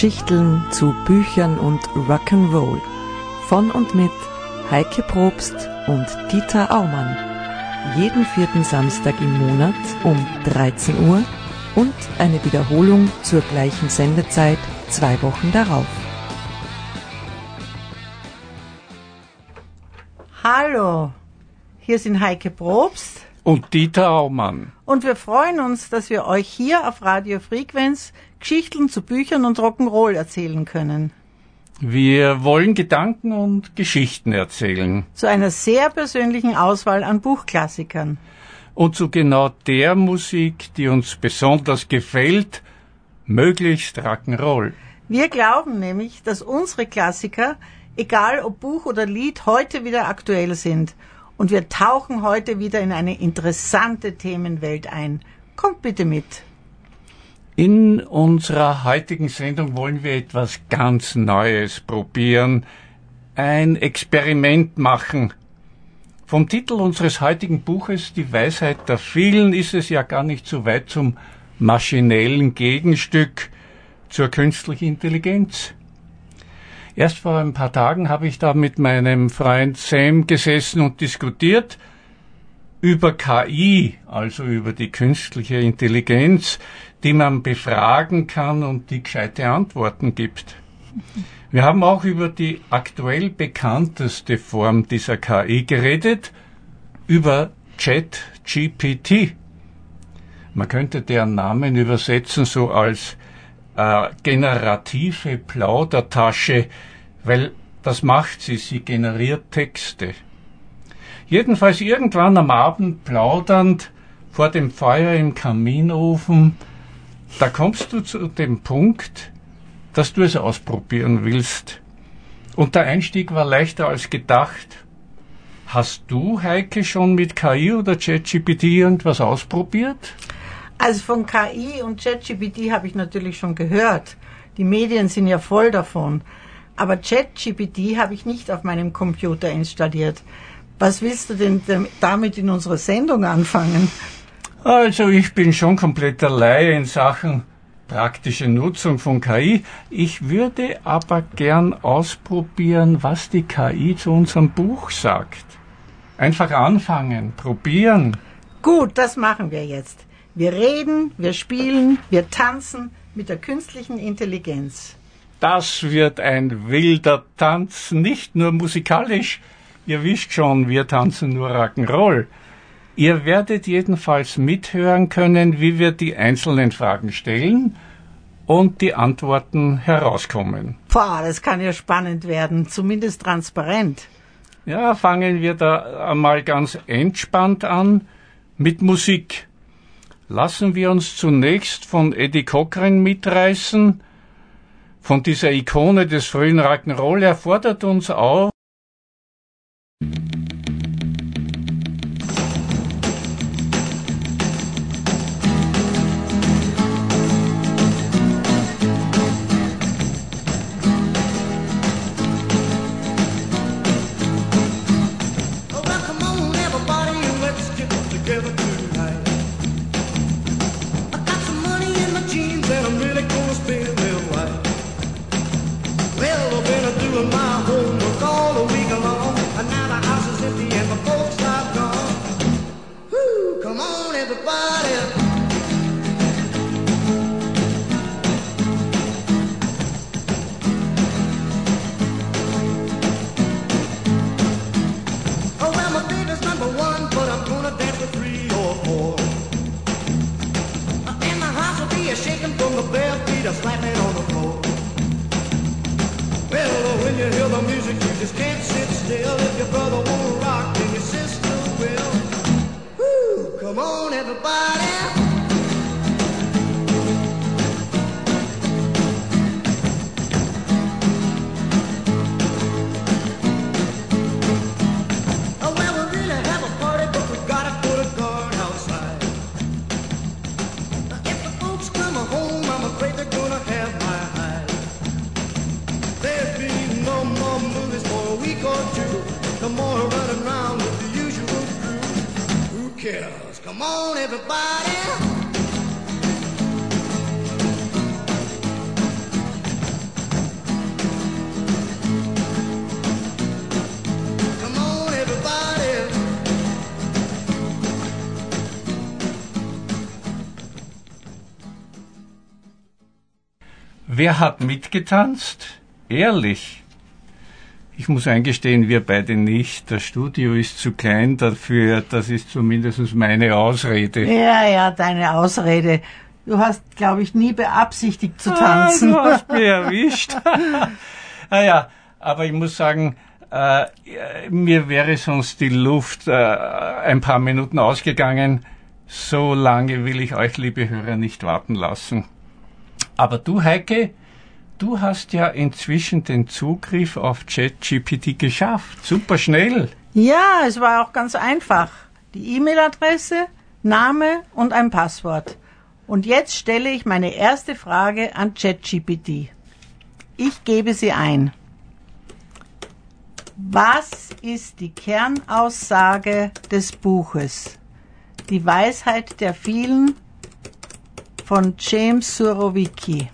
Geschichten zu Büchern und Rock'n'Roll. Von und mit Heike Probst und Dieter Aumann. Jeden vierten Samstag im Monat um 13 Uhr und eine Wiederholung zur gleichen Sendezeit zwei Wochen darauf. Hallo, hier sind Heike Probst und Dieter Aumann. Und wir freuen uns, dass wir euch hier auf Radio Frequenz Geschichten zu Büchern und Rock'n'Roll erzählen können. Wir wollen Gedanken und Geschichten erzählen. Zu einer sehr persönlichen Auswahl an Buchklassikern. Und zu genau der Musik, die uns besonders gefällt, möglichst Rock'n'Roll. Wir glauben nämlich, dass unsere Klassiker, egal ob Buch oder Lied, heute wieder aktuell sind. Und wir tauchen heute wieder in eine interessante Themenwelt ein. Kommt bitte mit. In unserer heutigen Sendung wollen wir etwas ganz Neues probieren, ein Experiment machen. Vom Titel unseres heutigen Buches Die Weisheit der vielen ist es ja gar nicht so weit zum maschinellen Gegenstück zur künstlichen Intelligenz. Erst vor ein paar Tagen habe ich da mit meinem Freund Sam gesessen und diskutiert, über KI, also über die künstliche Intelligenz, die man befragen kann und die gescheite Antworten gibt. Wir haben auch über die aktuell bekannteste Form dieser KI geredet, über ChatGPT. Man könnte deren Namen übersetzen so als äh, generative Plaudertasche, weil das macht sie, sie generiert Texte. Jedenfalls irgendwann am Abend plaudernd vor dem Feuer im Kaminofen, da kommst du zu dem Punkt, dass du es ausprobieren willst. Und der Einstieg war leichter als gedacht. Hast du, Heike, schon mit KI oder ChatGPT irgendwas ausprobiert? Also von KI und ChatGPT habe ich natürlich schon gehört. Die Medien sind ja voll davon. Aber ChatGPT habe ich nicht auf meinem Computer installiert. Was willst du denn damit in unserer Sendung anfangen? Also ich bin schon kompletter Laie in Sachen praktische Nutzung von KI. Ich würde aber gern ausprobieren, was die KI zu unserem Buch sagt. Einfach anfangen, probieren. Gut, das machen wir jetzt. Wir reden, wir spielen, wir tanzen mit der künstlichen Intelligenz. Das wird ein wilder Tanz, nicht nur musikalisch, Ihr wisst schon, wir tanzen nur Rock'n'Roll. Ihr werdet jedenfalls mithören können, wie wir die einzelnen Fragen stellen und die Antworten herauskommen. Boah, das kann ja spannend werden, zumindest transparent. Ja, fangen wir da einmal ganz entspannt an mit Musik. Lassen wir uns zunächst von Eddie Cochran mitreißen. Von dieser Ikone des frühen Rock'n'Roll. Er fordert uns auf, slapping on the floor. Well, when you hear the music, you just can't sit still if your brother Kills. Come on, everybody. Wer hat mitgetanzt? Ehrlich. Ich muss eingestehen, wir beide nicht. Das Studio ist zu klein dafür. Das ist zumindest meine Ausrede. Ja, ja, deine Ausrede. Du hast, glaube ich, nie beabsichtigt zu tanzen. Ah, du hast mich erwischt. naja, aber ich muss sagen, äh, mir wäre sonst die Luft äh, ein paar Minuten ausgegangen. So lange will ich euch, liebe Hörer, nicht warten lassen. Aber du, Heike, du hast ja inzwischen den Zugriff auf ChatGPT geschafft. Super schnell. Ja, es war auch ganz einfach. Die E-Mail-Adresse, Name und ein Passwort. Und jetzt stelle ich meine erste Frage an ChatGPT. Ich gebe sie ein. Was ist die Kernaussage des Buches? Die Weisheit der vielen von James Surowiecki.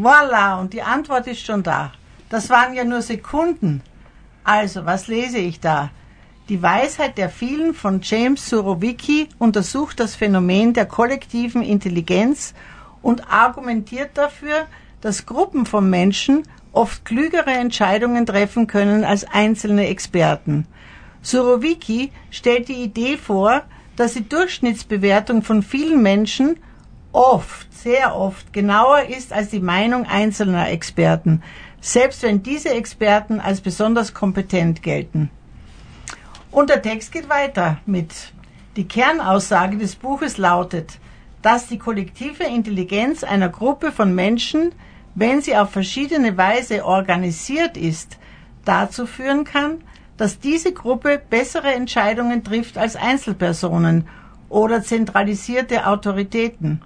Voila, und die Antwort ist schon da. Das waren ja nur Sekunden. Also, was lese ich da? Die Weisheit der vielen von James Surowiecki untersucht das Phänomen der kollektiven Intelligenz und argumentiert dafür, dass Gruppen von Menschen oft klügere Entscheidungen treffen können als einzelne Experten. Surowiecki stellt die Idee vor, dass die Durchschnittsbewertung von vielen Menschen oft, sehr oft genauer ist als die Meinung einzelner Experten, selbst wenn diese Experten als besonders kompetent gelten. Und der Text geht weiter mit Die Kernaussage des Buches lautet, dass die kollektive Intelligenz einer Gruppe von Menschen wenn sie auf verschiedene Weise organisiert ist, dazu führen kann, dass diese Gruppe bessere Entscheidungen trifft als Einzelpersonen oder zentralisierte Autoritäten.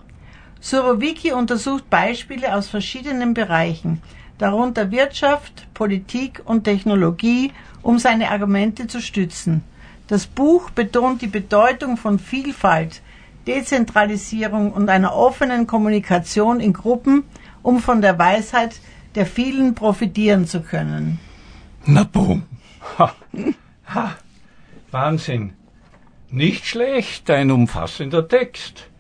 Surowiecki untersucht Beispiele aus verschiedenen Bereichen, darunter Wirtschaft, Politik und Technologie, um seine Argumente zu stützen. Das Buch betont die Bedeutung von Vielfalt, Dezentralisierung und einer offenen Kommunikation in Gruppen, um von der Weisheit der vielen profitieren zu können. Na boom. Ha. Ha. Wahnsinn. Nicht schlecht, ein umfassender Text.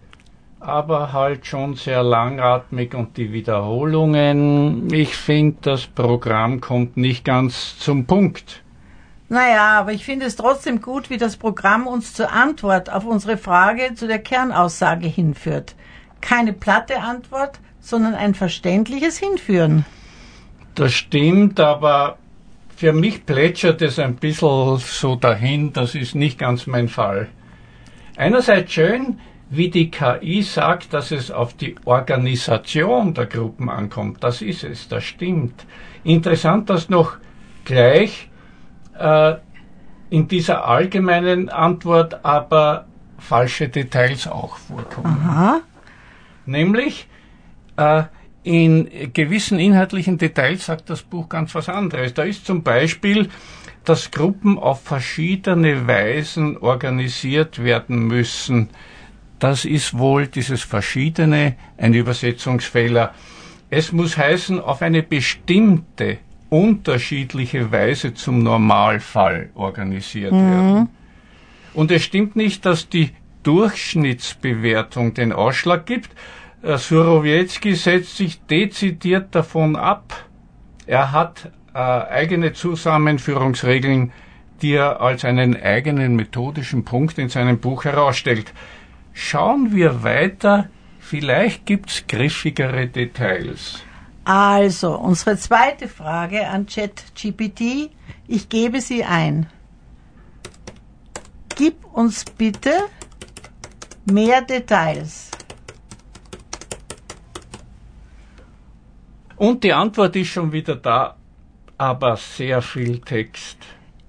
Aber halt schon sehr langatmig und die Wiederholungen. Ich finde, das Programm kommt nicht ganz zum Punkt. Naja, aber ich finde es trotzdem gut, wie das Programm uns zur Antwort auf unsere Frage zu der Kernaussage hinführt. Keine platte Antwort, sondern ein verständliches Hinführen. Das stimmt, aber für mich plätschert es ein bisschen so dahin, das ist nicht ganz mein Fall. Einerseits schön, wie die KI sagt, dass es auf die Organisation der Gruppen ankommt. Das ist es, das stimmt. Interessant, dass noch gleich äh, in dieser allgemeinen Antwort aber falsche Details auch vorkommen. Aha. Nämlich, äh, in gewissen inhaltlichen Details sagt das Buch ganz was anderes. Da ist zum Beispiel, dass Gruppen auf verschiedene Weisen organisiert werden müssen. Das ist wohl dieses Verschiedene ein Übersetzungsfehler. Es muss heißen, auf eine bestimmte, unterschiedliche Weise zum Normalfall organisiert mhm. werden. Und es stimmt nicht, dass die Durchschnittsbewertung den Ausschlag gibt, äh, Surowiecki setzt sich dezidiert davon ab. Er hat äh, eigene Zusammenführungsregeln, die er als einen eigenen methodischen Punkt in seinem Buch herausstellt. Schauen wir weiter, vielleicht gibt's griffigere Details. Also, unsere zweite Frage an ChatGPT. Ich gebe sie ein. Gib uns bitte mehr Details. Und die Antwort ist schon wieder da, aber sehr viel Text.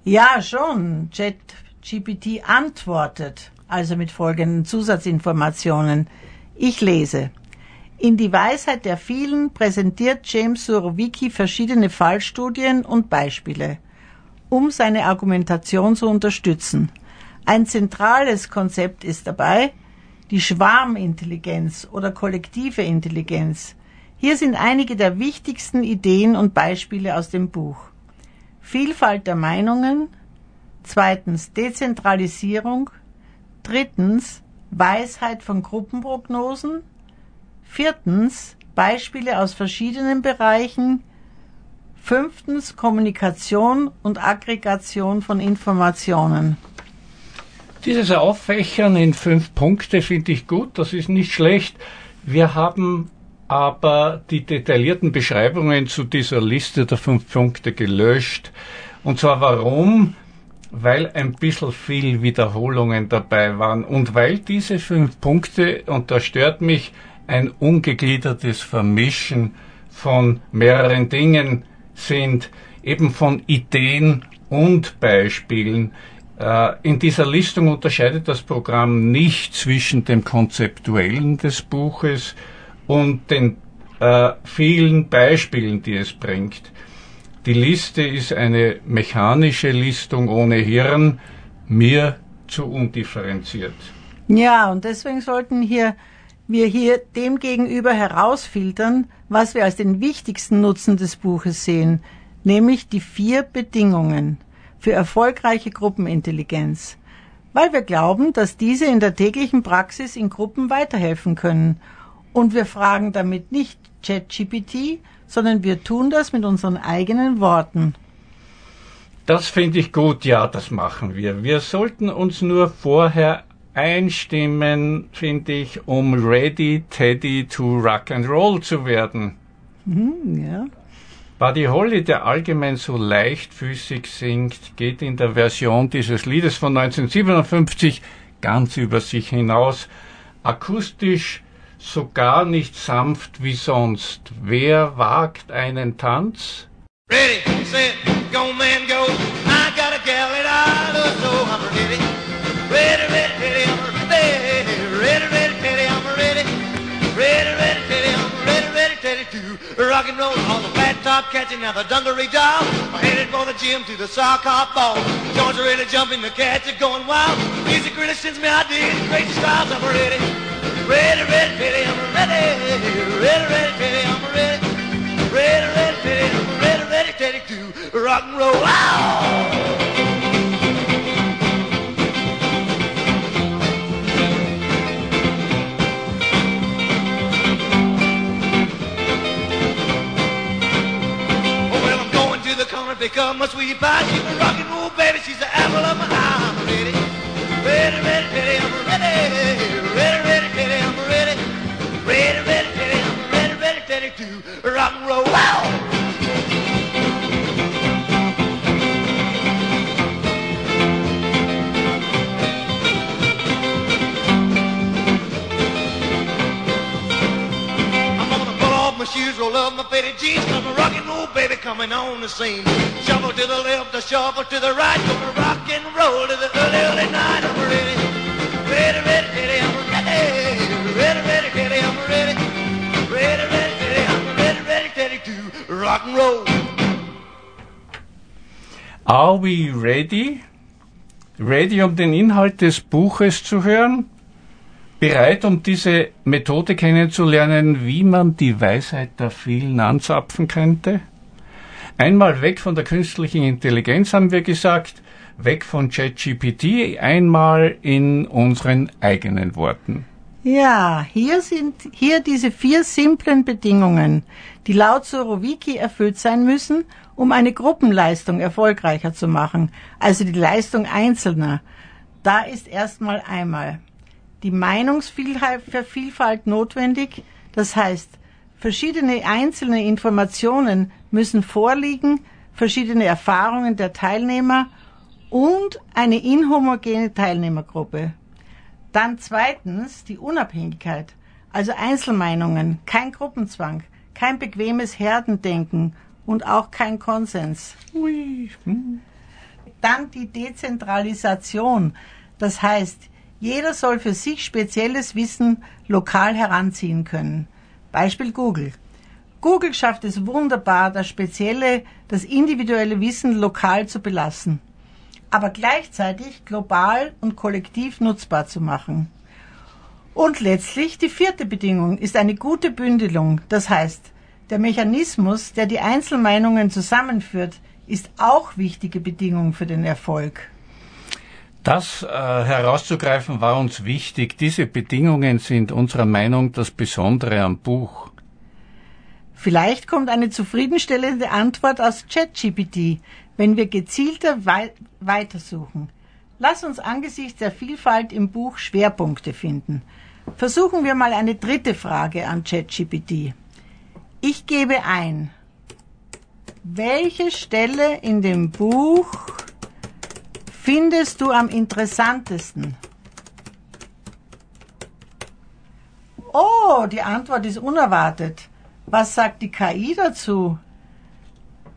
Ja, schon. ChatGPT antwortet, also mit folgenden Zusatzinformationen. Ich lese. In die Weisheit der vielen präsentiert James Surowiecki verschiedene Fallstudien und Beispiele, um seine Argumentation zu unterstützen. Ein zentrales Konzept ist dabei die Schwarmintelligenz oder kollektive Intelligenz, hier sind einige der wichtigsten Ideen und Beispiele aus dem Buch. Vielfalt der Meinungen, zweitens Dezentralisierung, drittens Weisheit von Gruppenprognosen. Viertens, Beispiele aus verschiedenen Bereichen. Fünftens, Kommunikation und Aggregation von Informationen. Dieses Auffächern in fünf Punkte finde ich gut, das ist nicht schlecht. Wir haben aber die detaillierten Beschreibungen zu dieser Liste der fünf Punkte gelöscht. Und zwar warum? Weil ein bisschen viel Wiederholungen dabei waren und weil diese fünf Punkte, und da stört mich ein ungegliedertes Vermischen von mehreren Dingen sind, eben von Ideen und Beispielen. Äh, in dieser Listung unterscheidet das Programm nicht zwischen dem Konzeptuellen des Buches und den äh, vielen Beispielen, die es bringt. Die Liste ist eine mechanische Listung ohne Hirn, mir zu undifferenziert. Ja, und deswegen sollten hier wir hier demgegenüber herausfiltern, was wir als den wichtigsten Nutzen des Buches sehen, nämlich die vier Bedingungen für erfolgreiche Gruppenintelligenz, weil wir glauben, dass diese in der täglichen Praxis in Gruppen weiterhelfen können. Und wir fragen damit nicht ChatGPT, sondern wir tun das mit unseren eigenen Worten. Das finde ich gut, ja, das machen wir. Wir sollten uns nur vorher einstimmen, finde ich, um ready, Teddy to rock and roll zu werden. Mhm, ja. Buddy Holly, der allgemein so leichtfüßig singt, geht in der Version dieses Liedes von 1957 ganz über sich hinaus. Akustisch so gar nicht sanft wie sonst. Wer wagt einen Tanz? Ready, set, go man go. I got a gal that I love so I'm ready. Ready, ready, ready, I'm ready. Ready, ready, ready, I'm ready. Ready, ready, ready, I'm ready, ready, ready to rock and roll. All the fat top catching now the dungaree doll. I'm headed for the gym to the sock hop ball. Joints are really jumping, the cats are going wild. Music really sends me ideas, crazy styles. I'm ready. Ready, ready, ready, I'm ready. Ready, ready, ready, I'm ready. Ready, ready, ready, I'm ready, ready, ready to rock and roll. Oh, wow! pick up my sweetie pie. She's a rock and roll baby. She's the apple of my eye. I'm ready, ready, ready, ready. I'm ready, ready. Rock and roll baby coming on the scene. To the left, to the right, gonna rock and roll to the early, early night. I'm ready, ready, ready, ready, I'm ready, ready, ready, ready, I'm ready, ready, ready, ready, I'm ready, ready, ready to rock and roll. Are we ready? Ready, um den Inhalt des Buches zu hören? Bereit, um diese Methode kennenzulernen, wie man die Weisheit der vielen anzapfen könnte? Einmal weg von der künstlichen Intelligenz haben wir gesagt, weg von ChatGPT, einmal in unseren eigenen Worten. Ja, hier sind hier diese vier simplen Bedingungen, die laut Sorowiki erfüllt sein müssen, um eine Gruppenleistung erfolgreicher zu machen, also die Leistung Einzelner. Da ist erstmal einmal die Meinungsvielfalt notwendig. Das heißt, verschiedene einzelne Informationen müssen vorliegen, verschiedene Erfahrungen der Teilnehmer und eine inhomogene Teilnehmergruppe. Dann zweitens die Unabhängigkeit, also Einzelmeinungen, kein Gruppenzwang, kein bequemes Herdendenken und auch kein Konsens. Hm. Dann die Dezentralisation, das heißt, jeder soll für sich spezielles Wissen lokal heranziehen können. Beispiel Google. Google schafft es wunderbar, das spezielle, das individuelle Wissen lokal zu belassen, aber gleichzeitig global und kollektiv nutzbar zu machen. Und letztlich die vierte Bedingung ist eine gute Bündelung. Das heißt, der Mechanismus, der die Einzelmeinungen zusammenführt, ist auch wichtige Bedingung für den Erfolg. Das äh, herauszugreifen war uns wichtig. Diese Bedingungen sind unserer Meinung das Besondere am Buch. Vielleicht kommt eine zufriedenstellende Antwort aus ChatGPT, wenn wir gezielter wei weitersuchen. Lass uns angesichts der Vielfalt im Buch Schwerpunkte finden. Versuchen wir mal eine dritte Frage an ChatGPT. Ich gebe ein, welche Stelle in dem Buch findest du am interessantesten? Oh, die Antwort ist unerwartet. Was sagt die KI dazu?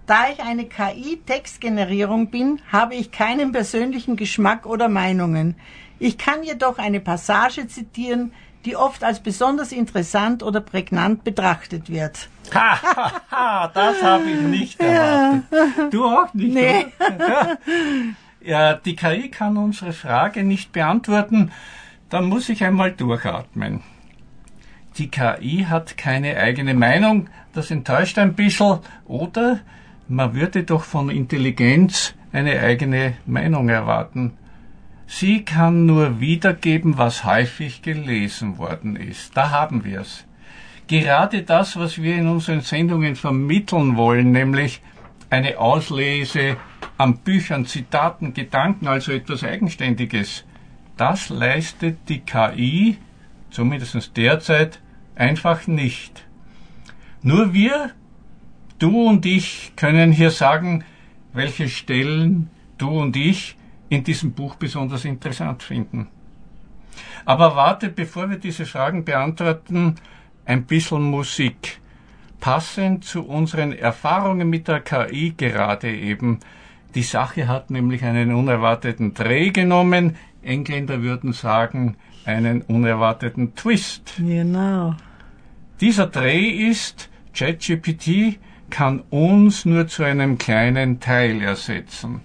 Da ich eine KI-Textgenerierung bin, habe ich keinen persönlichen Geschmack oder Meinungen. Ich kann jedoch eine Passage zitieren, die oft als besonders interessant oder prägnant betrachtet wird. Ha, ha, ha das habe ich nicht erwartet. Ja. Du auch nicht, nee. Ja, die KI kann unsere Frage nicht beantworten, dann muss ich einmal durchatmen. Die KI hat keine eigene Meinung, das enttäuscht ein bisschen, oder man würde doch von Intelligenz eine eigene Meinung erwarten. Sie kann nur wiedergeben, was häufig gelesen worden ist. Da haben wir es. Gerade das, was wir in unseren Sendungen vermitteln wollen, nämlich eine Auslese an Büchern, Zitaten, Gedanken, also etwas Eigenständiges. Das leistet die KI, zumindest derzeit, einfach nicht. Nur wir, du und ich, können hier sagen, welche Stellen du und ich in diesem Buch besonders interessant finden. Aber warte, bevor wir diese Fragen beantworten, ein bisschen Musik. Passend zu unseren Erfahrungen mit der KI gerade eben die Sache hat nämlich einen unerwarteten Dreh genommen. Engländer würden sagen, einen unerwarteten Twist. Genau. Dieser Dreh ist, ChatGPT kann uns nur zu einem kleinen Teil ersetzen.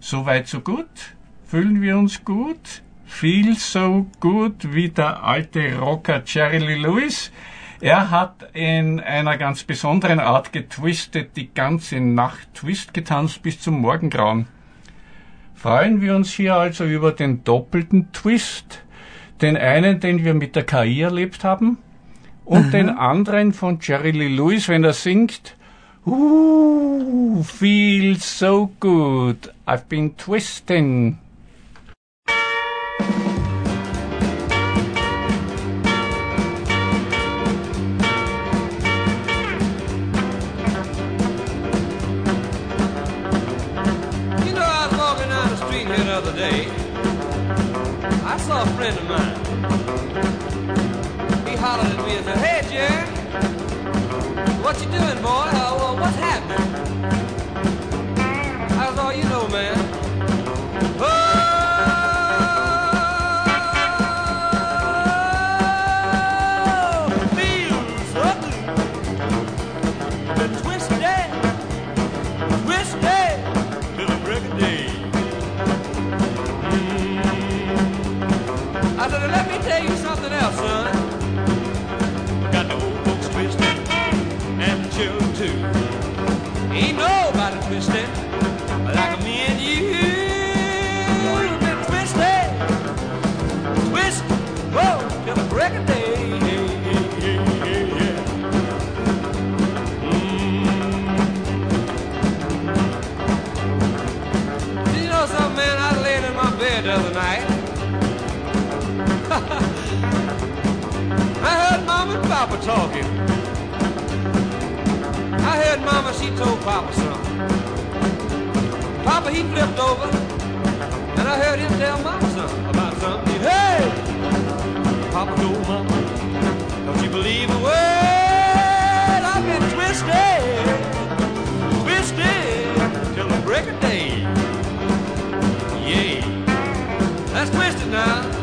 Soweit so gut? Fühlen wir uns gut? Feel so gut wie der alte Rocker Jerry Lee Lewis? Er hat in einer ganz besonderen Art getwistet, die ganze Nacht Twist getanzt bis zum Morgengrauen. Freuen wir uns hier also über den doppelten Twist, den einen, den wir mit der KI erlebt haben, und Aha. den anderen von Jerry Lee Lewis, wenn er singt, Ooh, feels so good, I've been twisting. Papa something. Papa, he flipped over, and I heard him tell Mama something about something. Hey! Papa told Mama, don't you believe a word? I've been twisted, twisted till the break of day. Yeah, that's twisted now.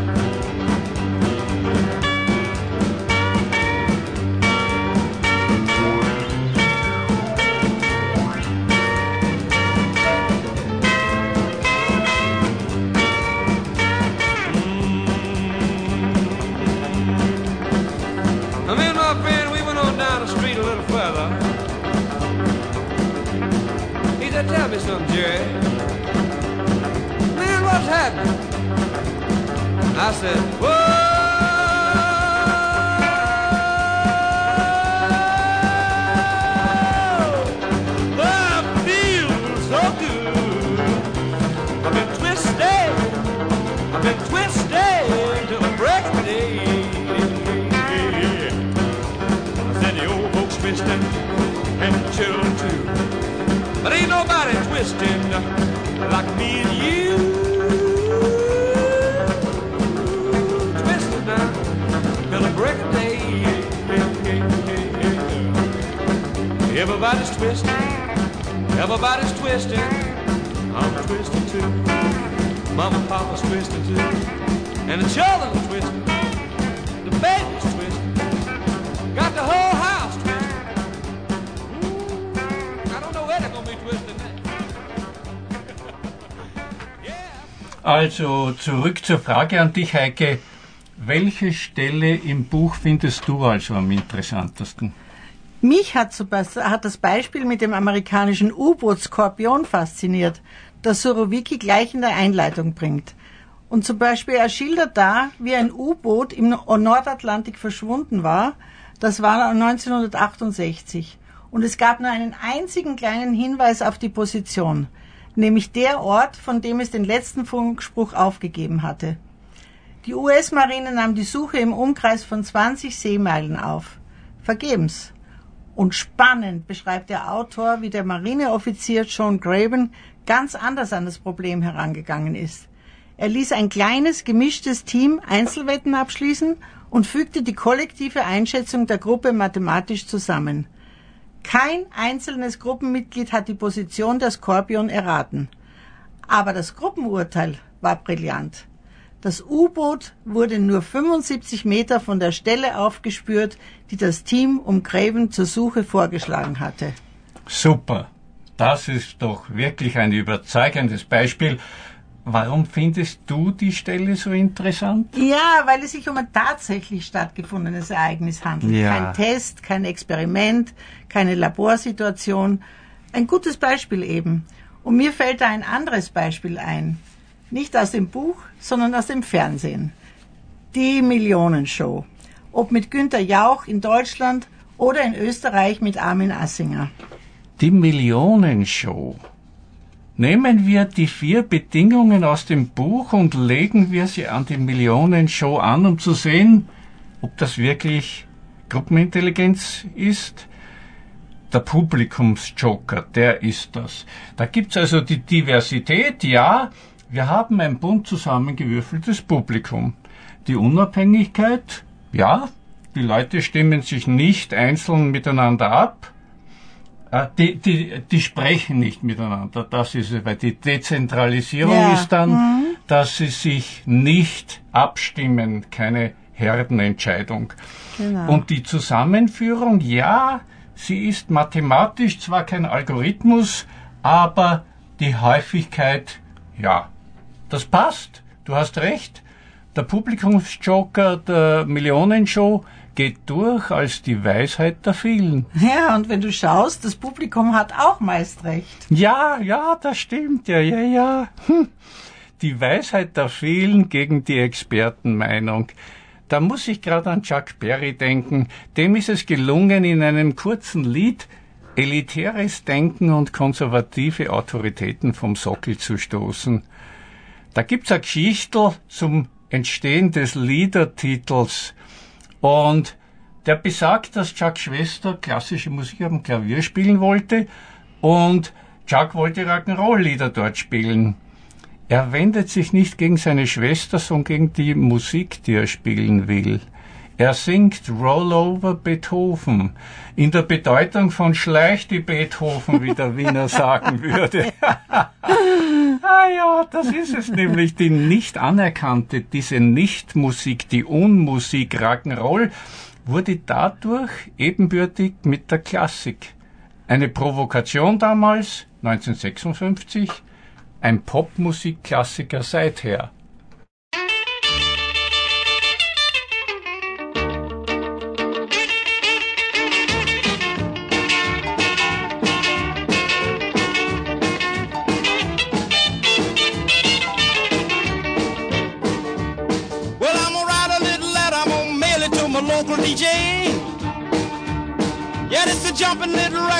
Me something, Jerry. Man, what's happening? I said, Whoa! Twisting like me and you. Till the break of day. Everybody's twisting. Everybody's twisting. I'm twisting too. Mama Papa's twisting too. And the children are twisting. Also zurück zur Frage an dich, Heike. Welche Stelle im Buch findest du also am interessantesten? Mich hat, hat das Beispiel mit dem amerikanischen U-Boot Skorpion fasziniert, das Surovicki gleich in der Einleitung bringt. Und zum Beispiel er schildert da, wie ein U-Boot im Nordatlantik verschwunden war. Das war 1968. Und es gab nur einen einzigen kleinen Hinweis auf die Position, nämlich der Ort, von dem es den letzten Funkspruch aufgegeben hatte. Die US-Marine nahm die Suche im Umkreis von 20 Seemeilen auf. Vergebens. Und spannend beschreibt der Autor, wie der Marineoffizier John Graben ganz anders an das Problem herangegangen ist. Er ließ ein kleines, gemischtes Team Einzelwetten abschließen und fügte die kollektive Einschätzung der Gruppe mathematisch zusammen. Kein einzelnes Gruppenmitglied hat die Position der Skorpion erraten. Aber das Gruppenurteil war brillant. Das U-Boot wurde nur 75 Meter von der Stelle aufgespürt, die das Team um Graven zur Suche vorgeschlagen hatte. Super. Das ist doch wirklich ein überzeugendes Beispiel. Warum findest du die Stelle so interessant? Ja, weil es sich um ein tatsächlich stattgefundenes Ereignis handelt. Ja. Kein Test, kein Experiment, keine Laborsituation. Ein gutes Beispiel eben. Und mir fällt da ein anderes Beispiel ein. Nicht aus dem Buch, sondern aus dem Fernsehen. Die Millionenshow. Ob mit Günter Jauch in Deutschland oder in Österreich mit Armin Assinger. Die Millionenshow. Nehmen wir die vier Bedingungen aus dem Buch und legen wir sie an die Millionenshow an, um zu sehen, ob das wirklich Gruppenintelligenz ist. Der Publikumsjoker, der ist das. Da gibt's also die Diversität, ja, wir haben ein bunt zusammengewürfeltes Publikum. Die Unabhängigkeit, ja, die Leute stimmen sich nicht einzeln miteinander ab. Äh, Die, die, die sprechen nicht miteinander. Das ist es, weil die Dezentralisierung Ja, ist dann, dass sie sich nicht abstimmen, keine Herdenentscheidung. Genau. Und die Zusammenführung, ja, sie ist mathematisch zwar kein Algorithmus, aber die Häufigkeit, ja, das passt. Du hast recht. Der Publikumsjoker der Millionenshow geht durch als die Weisheit der vielen. Ja, und wenn du schaust, das Publikum hat auch meist recht. Ja, ja, das stimmt, ja, ja, ja. Hm. Die Weisheit der vielen gegen die Expertenmeinung. Da muss ich gerade an Chuck Berry denken. Dem ist es gelungen, in einem kurzen Lied elitäres Denken und konservative Autoritäten vom Sockel zu stoßen. Da gibt's eine Geschichte zum Entstehen des Liedertitels. Und der besagt, dass Chucks Schwester klassische Musik dem Klavier spielen wollte und Chuck wollte Rock'n'Roll-Lieder dort spielen. Er wendet sich nicht gegen seine Schwester, sondern gegen die Musik, die er spielen will. Er singt Rollover Beethoven in der Bedeutung von Schleich die Beethoven, wie der Wiener sagen würde. ah ja, das ist es nämlich, die nicht anerkannte, diese Nichtmusik, die Unmusik, Rock'n'Roll, wurde dadurch ebenbürtig mit der Klassik. Eine Provokation damals, 1956, ein Popmusikklassiker seither.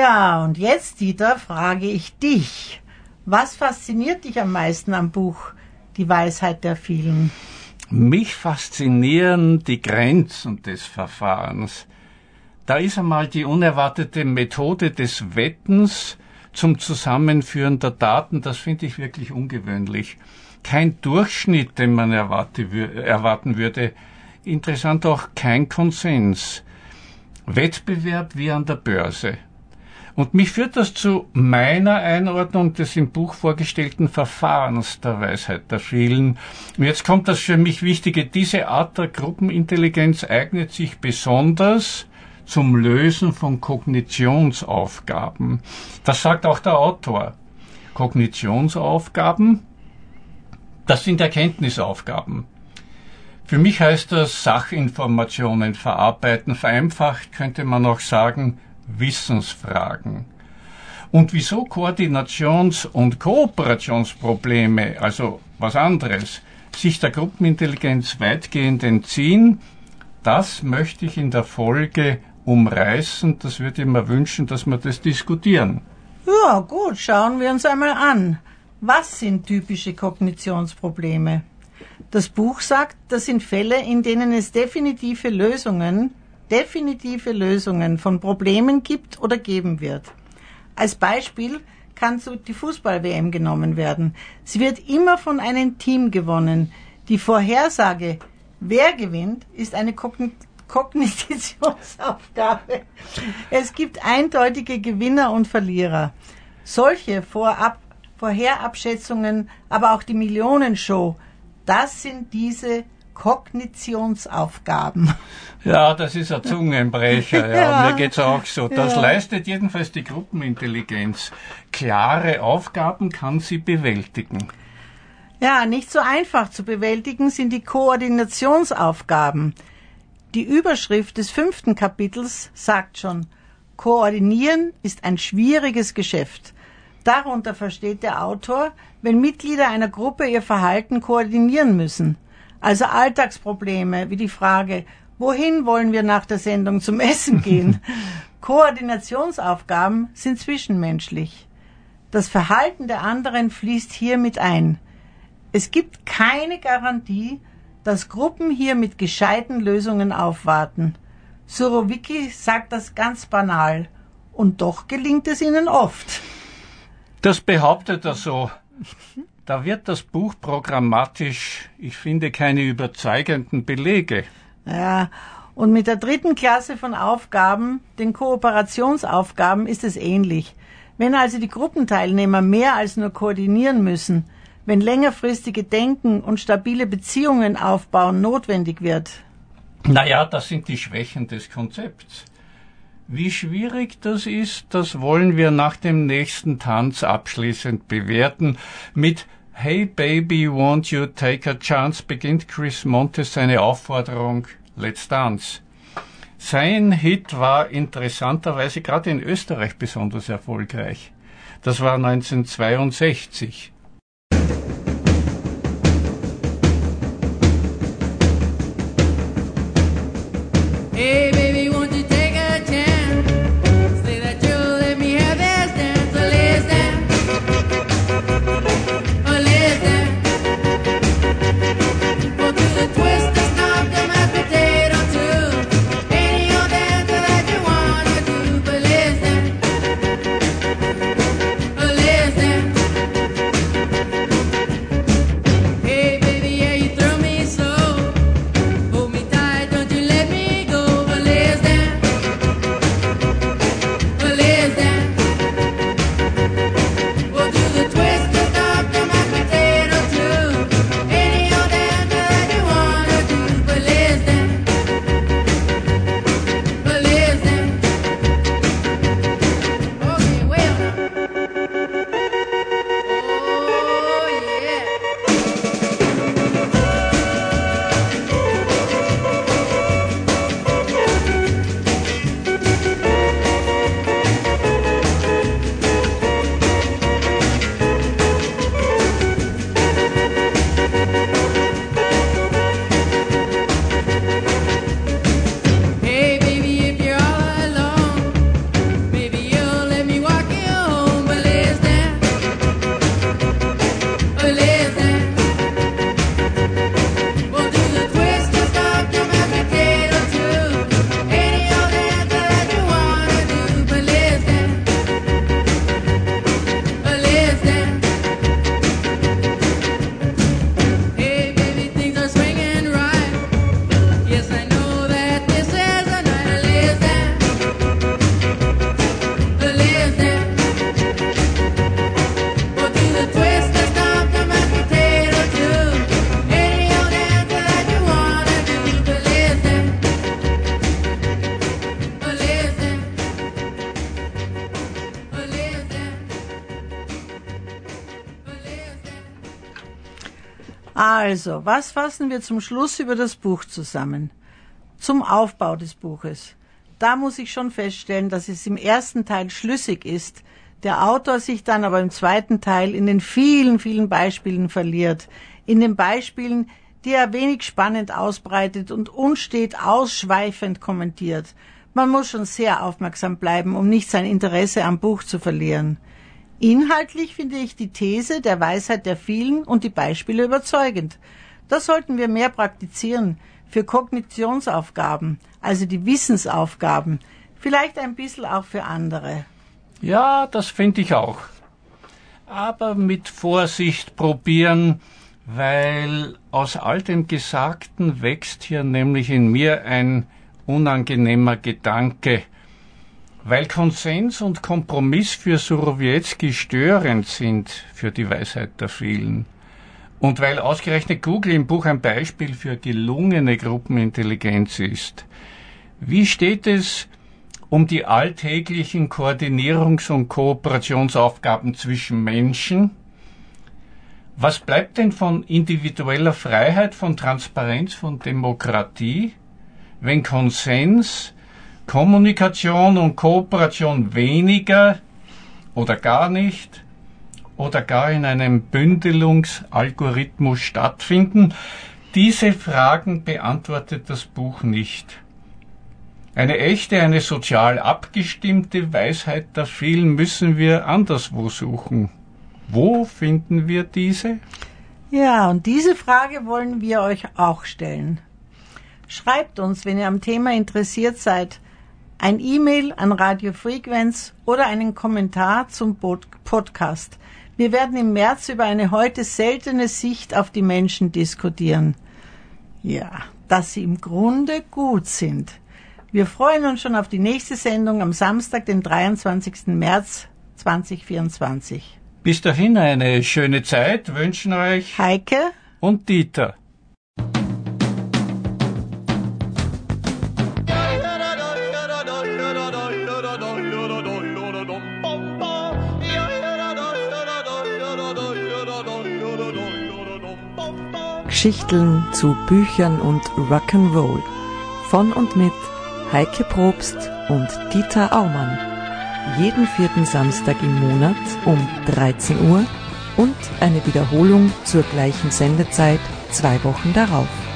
Ja, und jetzt, Dieter, frage ich dich. Was fasziniert dich am meisten am Buch Die Weisheit der vielen? Mich faszinieren die Grenzen des Verfahrens. Da ist einmal die unerwartete Methode des Wettens zum Zusammenführen der Daten. Das finde ich wirklich ungewöhnlich. Kein Durchschnitt, den man erwarten würde. Interessant auch kein Konsens. Wettbewerb wie an der Börse. Und mich führt das zu meiner Einordnung des im Buch vorgestellten Verfahrens der Weisheit der vielen. Und jetzt kommt das für mich Wichtige. Diese Art der Gruppenintelligenz eignet sich besonders zum Lösen von Kognitionsaufgaben. Das sagt auch der Autor. Kognitionsaufgaben, das sind Erkenntnisaufgaben. Für mich heißt das Sachinformationen verarbeiten. Vereinfacht könnte man auch sagen, Wissensfragen. Und wieso Koordinations- und Kooperationsprobleme, also was anderes, sich der Gruppenintelligenz weitgehend entziehen, das möchte ich in der Folge umreißen. Das würde ich mir wünschen, dass wir das diskutieren. Ja, gut, schauen wir uns einmal an. Was sind typische Kognitionsprobleme? Das Buch sagt, das sind Fälle, in denen es definitive Lösungen, definitive Lösungen von Problemen gibt oder geben wird. Als Beispiel kann so die Fußball-WM genommen werden. Sie wird immer von einem Team gewonnen. Die Vorhersage, wer gewinnt, ist eine Kogn Kognitionsaufgabe. Es gibt eindeutige Gewinner und Verlierer. Solche Vorab Vorherabschätzungen, aber auch die Millionenshow, das sind diese Kognitionsaufgaben. Ja, das ist ein Zungenbrecher. Ja, Ja. Mir geht's auch so. Das Ja. leistet jedenfalls die Gruppenintelligenz. Klare Aufgaben kann sie bewältigen. Ja, nicht so einfach zu bewältigen sind die Koordinationsaufgaben. Die Überschrift des fünften Kapitels sagt schon, Koordinieren ist ein schwieriges Geschäft. Darunter versteht der Autor, wenn Mitglieder einer Gruppe ihr Verhalten koordinieren müssen. Also Alltagsprobleme wie die Frage, wohin wollen wir nach der Sendung zum Essen gehen? Koordinationsaufgaben sind zwischenmenschlich. Das Verhalten der anderen fließt hier mit ein. Es gibt keine Garantie, dass Gruppen hier mit gescheiten Lösungen aufwarten. Surowicki sagt das ganz banal. Und doch gelingt es ihnen oft. Das behauptet er so. Da wird das Buch programmatisch, ich finde keine überzeugenden Belege. Ja, und mit der dritten Klasse von Aufgaben, den Kooperationsaufgaben, ist es ähnlich. Wenn also die Gruppenteilnehmer mehr als nur koordinieren müssen, wenn längerfristige Denken und stabile Beziehungen aufbauen notwendig wird. Naja, das sind die Schwächen des Konzepts. Wie schwierig das ist, das wollen wir nach dem nächsten Tanz abschließend bewerten. Mit Hey Baby, won't you take a chance beginnt Chris Montes seine Aufforderung Let's Dance. Sein Hit war interessanterweise gerade in Österreich besonders erfolgreich. Das war 1962. Also, was fassen wir zum Schluss über das Buch zusammen? Zum Aufbau des Buches. Da muss ich schon feststellen, dass es im ersten Teil schlüssig ist, der Autor sich dann aber im zweiten Teil in den vielen, vielen Beispielen verliert. In den Beispielen, die er wenig spannend ausbreitet und unstet ausschweifend kommentiert. Man muss schon sehr aufmerksam bleiben, um nicht sein Interesse am Buch zu verlieren. Inhaltlich finde ich die These der Weisheit der vielen und die Beispiele überzeugend. Das sollten wir mehr praktizieren für Kognitionsaufgaben, also die Wissensaufgaben, vielleicht ein bisschen auch für andere. Ja, das finde ich auch. Aber mit Vorsicht probieren, weil aus all dem Gesagten wächst hier nämlich in mir ein unangenehmer Gedanke. Weil Konsens und Kompromiss für Surowiecki störend sind für die Weisheit der vielen. Und weil ausgerechnet Google im Buch ein Beispiel für gelungene Gruppenintelligenz ist. Wie steht es um die alltäglichen Koordinierungs- und Kooperationsaufgaben zwischen Menschen? Was bleibt denn von individueller Freiheit, von Transparenz, von Demokratie, wenn Konsens, Kommunikation und Kooperation weniger oder gar nicht oder gar in einem Bündelungsalgorithmus stattfinden? Diese Fragen beantwortet das Buch nicht. Eine echte, eine sozial abgestimmte Weisheit der vielen müssen wir anderswo suchen. Wo finden wir diese? Ja, und diese Frage wollen wir euch auch stellen. Schreibt uns, wenn ihr am Thema interessiert seid, ein E-Mail an Radio Frequenz oder einen Kommentar zum Pod- Podcast. Wir werden im März über eine heute seltene Sicht auf die Menschen diskutieren. Ja, dass sie im Grunde gut sind. Wir freuen uns schon auf die nächste Sendung am Samstag, den 23. März 2024. Bis dahin eine schöne Zeit wünschen euch Heike, und Dieter. Geschichteln zu Büchern und Rock'n'Roll. Von und mit Heike Probst und Dieter Aumann. Jeden vierten Samstag im Monat um 13 Uhr und eine Wiederholung zur gleichen Sendezeit zwei Wochen darauf.